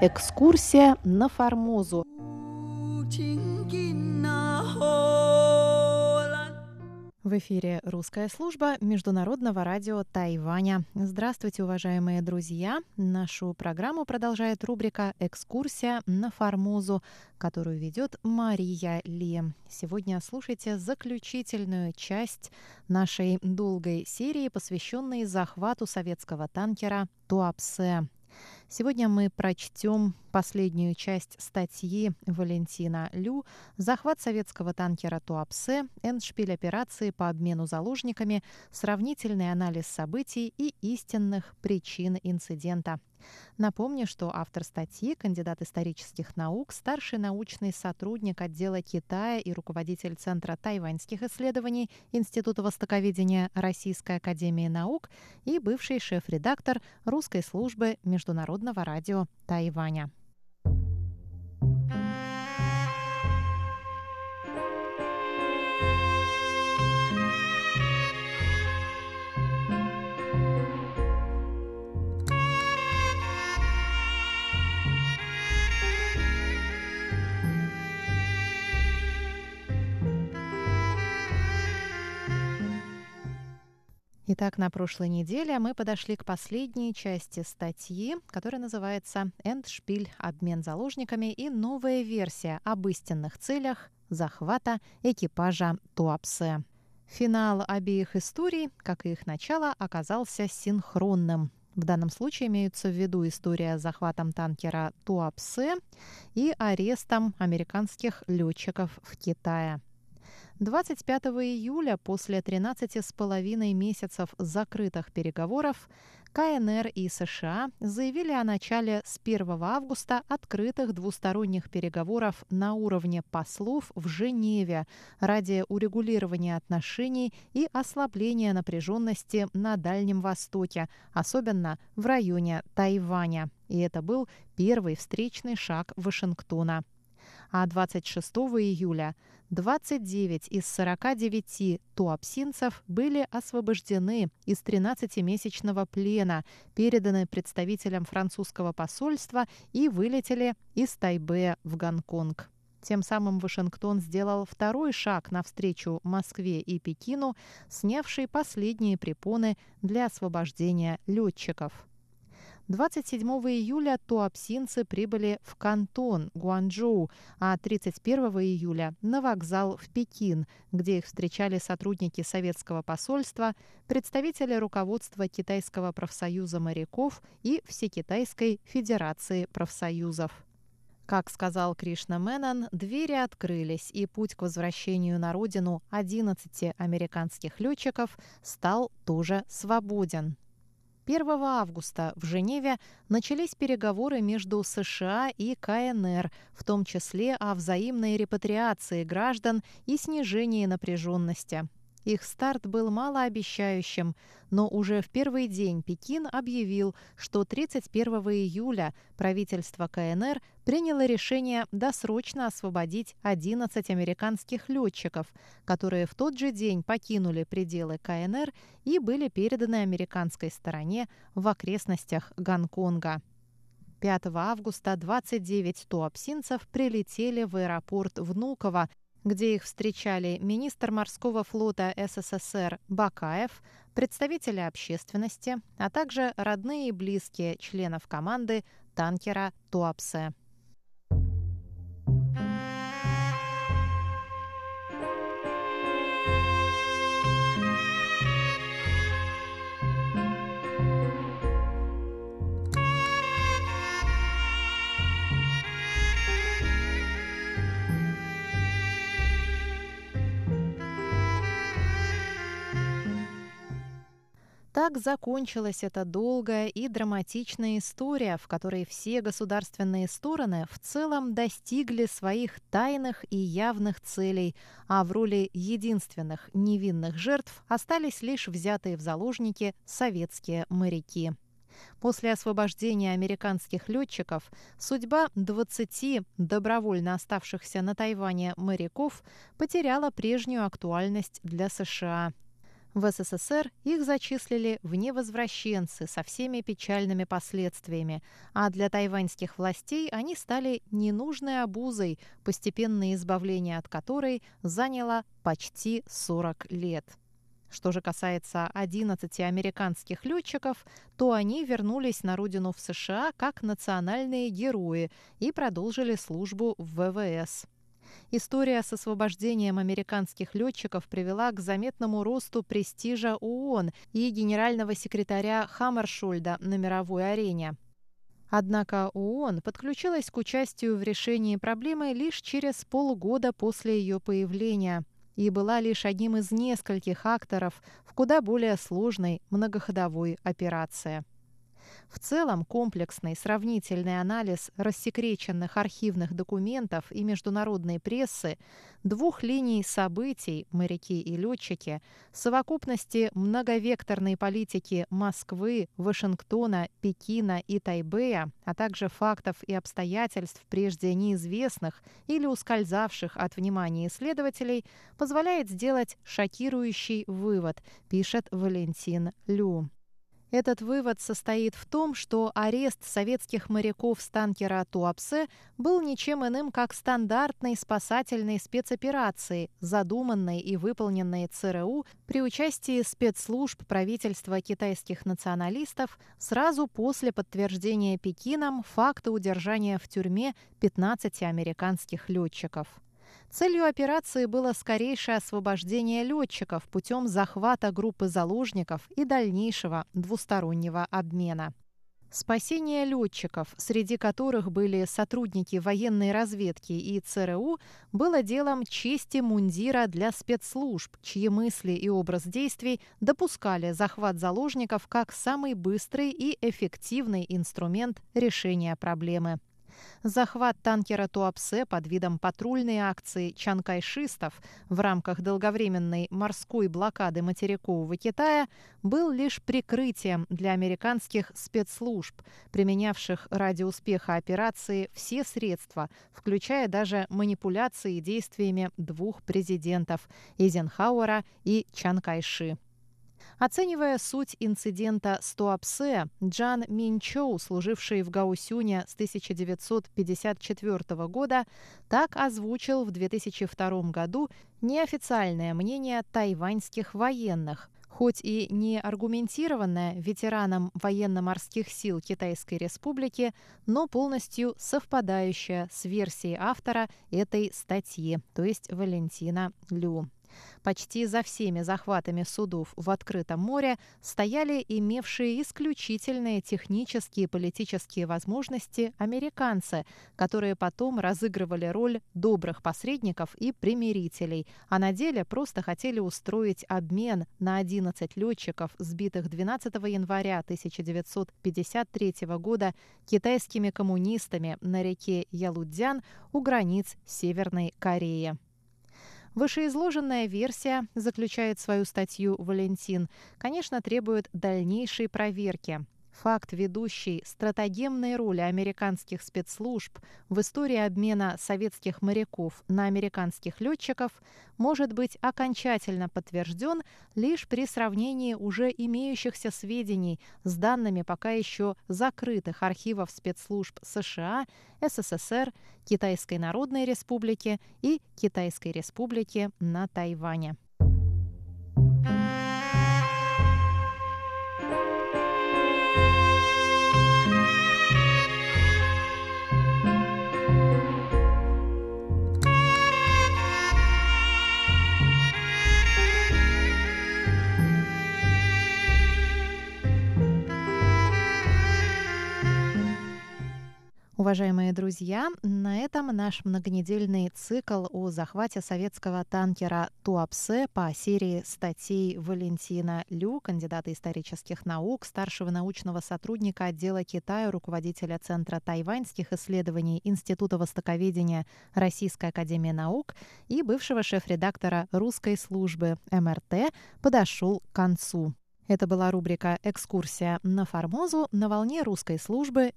Экскурсия на Формозу. В эфире русская служба Международного радио Тайваня. Здравствуйте, уважаемые друзья! Нашу программу продолжает рубрика «Экскурсия на Формозу», которую ведет Мария Ли. Сегодня слушайте заключительную часть нашей долгой серии, посвященной захвату советского танкера «Туапсе». Сегодня мы прочтем последнюю часть статьи Валентина Лю «Захват советского танкера Туапсе. Эндшпиль операции по обмену заложниками. Сравнительный анализ событий и истинных причин инцидента». Напомню, что автор статьи, кандидат исторических наук, старший научный сотрудник отдела Китая и руководитель Центра тайваньских исследований Института востоковедения Российской академии наук и бывший шеф-редактор русской службы Международного радио Тайваня. Итак, на прошлой неделе мы подошли к последней части статьи, которая называется «Эндшпиль. Обмен заложниками» и новая версия об истинных целях захвата экипажа Туапсе. Финал обеих историй, как и их начало, оказался синхронным. В данном случае имеются в виду история с захватом танкера Туапсе и арестом американских летчиков в Китае. 25 июля, после 13 с половиной месяцев закрытых переговоров, КНР и США заявили о начале с 1 августа открытых двусторонних переговоров на уровне послов в Женеве ради урегулирования отношений и ослабления напряженности на Дальнем Востоке, особенно в районе Тайваня. И это был первый встречный шаг Вашингтона. А 26 июля 29 из 49 туапсинцев были освобождены из 13-месячного плена, переданы представителям французского посольства и вылетели из Тайбе в Гонконг. Тем самым Вашингтон сделал второй шаг навстречу Москве и Пекину, снявший последние препоны для освобождения летчиков. 27 июля туапсинцы прибыли в Кантон, Гуанчжоу, а 31 июля на вокзал в Пекин, где их встречали сотрудники советского посольства, представители руководства Китайского профсоюза моряков и Всекитайской Федерации профсоюзов. Как сказал Кришна Менон, двери открылись, и путь к возвращению на родину 11 американских летчиков стал тоже свободен. 1 августа в Женеве начались переговоры между США и КНР, в том числе о взаимной репатриации граждан и снижении напряженности. Их старт был малообещающим, но уже в первый день Пекин объявил, что 31 июля правительство КНР приняло решение досрочно освободить 11 американских летчиков, которые в тот же день покинули пределы КНР и были переданы американской стороне в окрестностях Гонконга. 5 августа 29 туапсинцев прилетели в аэропорт Внуково, где их встречали министр морского флота СССР Бакаев, представители общественности, а также родные и близкие членов команды танкера «Туапсе». Так закончилась эта долгая и драматичная история, в которой все государственные стороны в целом достигли своих тайных и явных целей, а в роли единственных невинных жертв остались лишь взятые в заложники советские моряки. После освобождения американских летчиков судьба 20 добровольно оставшихся на Тайване моряков потеряла прежнюю актуальность для США – В СССР их зачислили в невозвращенцы со всеми печальными последствиями, а для тайваньских властей они стали ненужной обузой, постепенное избавление от которой заняло почти 40 лет. Что же касается 11 американских летчиков, то они вернулись на родину в США как национальные герои и продолжили службу в ВВС. История с освобождением американских летчиков привела к заметному росту престижа ООН и генерального секретаря Хаммершульда на мировой арене. Однако ООН подключилась к участию в решении проблемы лишь через полгода после ее появления и была лишь одним из нескольких акторов в куда более сложной многоходовой операции. В целом, комплексный сравнительный анализ рассекреченных архивных документов и международной прессы, двух линий событий «Моряки и летчики», совокупности многовекторной политики Москвы, Вашингтона, Пекина и Тайбэя, а также фактов и обстоятельств, прежде неизвестных или ускользавших от внимания исследователей, позволяет сделать шокирующий вывод, пишет Валентин Лю. Этот вывод состоит в том, что арест советских моряков с танкера Туапсе был ничем иным, как стандартной спасательной спецоперацией, задуманной и выполненной ЦРУ при участии спецслужб правительства китайских националистов сразу после подтверждения Пекином факта удержания в тюрьме 15 американских летчиков. Целью операции было скорейшее освобождение летчиков путем захвата группы заложников и дальнейшего двустороннего обмена. Спасение летчиков, среди которых были сотрудники военной разведки и ЦРУ, было делом чести мундира для спецслужб, чьи мысли и образ действий допускали захват заложников как самый быстрый и эффективный инструмент решения проблемы. Захват танкера Туапсе под видом патрульной акции чанкайшистов в рамках долговременной морской блокады материкового Китая был лишь прикрытием для американских спецслужб, применявших ради успеха операции все средства, включая даже манипуляции действиями двух президентов – Эйзенхауэра и Чанкайши. Оценивая суть инцидента с Туапсе, Джан Минчоу, служивший в Гаусюне с 1954 года, так озвучил в 2002 году неофициальное мнение тайваньских военных, хоть и не аргументированное ветераном военно-морских сил Китайской Республики, но полностью совпадающее с версией автора этой статьи, то есть Валентина Лю. Почти за всеми захватами судов в открытом море стояли имевшие исключительные технические и политические возможности американцы, которые потом разыгрывали роль добрых посредников и примирителей, а на деле просто хотели устроить обмен на 11 летчиков, сбитых 12 января 1953 года китайскими коммунистами на реке Ялудзян у границ Северной Кореи. Вышеизложенная версия, заключает свою статью Валентин, конечно, требует дальнейшей проверки. Факт ведущей стратегемной роли американских спецслужб в истории обмена советских моряков на американских летчиков может быть окончательно подтвержден лишь при сравнении уже имеющихся сведений с данными пока еще закрытых архивов спецслужб США, СССР, Китайской Народной Республики и Китайской Республики на Тайване. Уважаемые друзья, на этом наш многонедельный цикл о захвате советского танкера Туапсе по серии статей Валентина Лю, кандидата исторических наук, старшего научного сотрудника отдела Китая, руководителя Центра тайваньских исследований Института востоковедения Российской академии наук и бывшего шеф-редактора русской службы МРТ, подошел к концу. Это была рубрика «Экскурсия на Формозу» на волне русской службы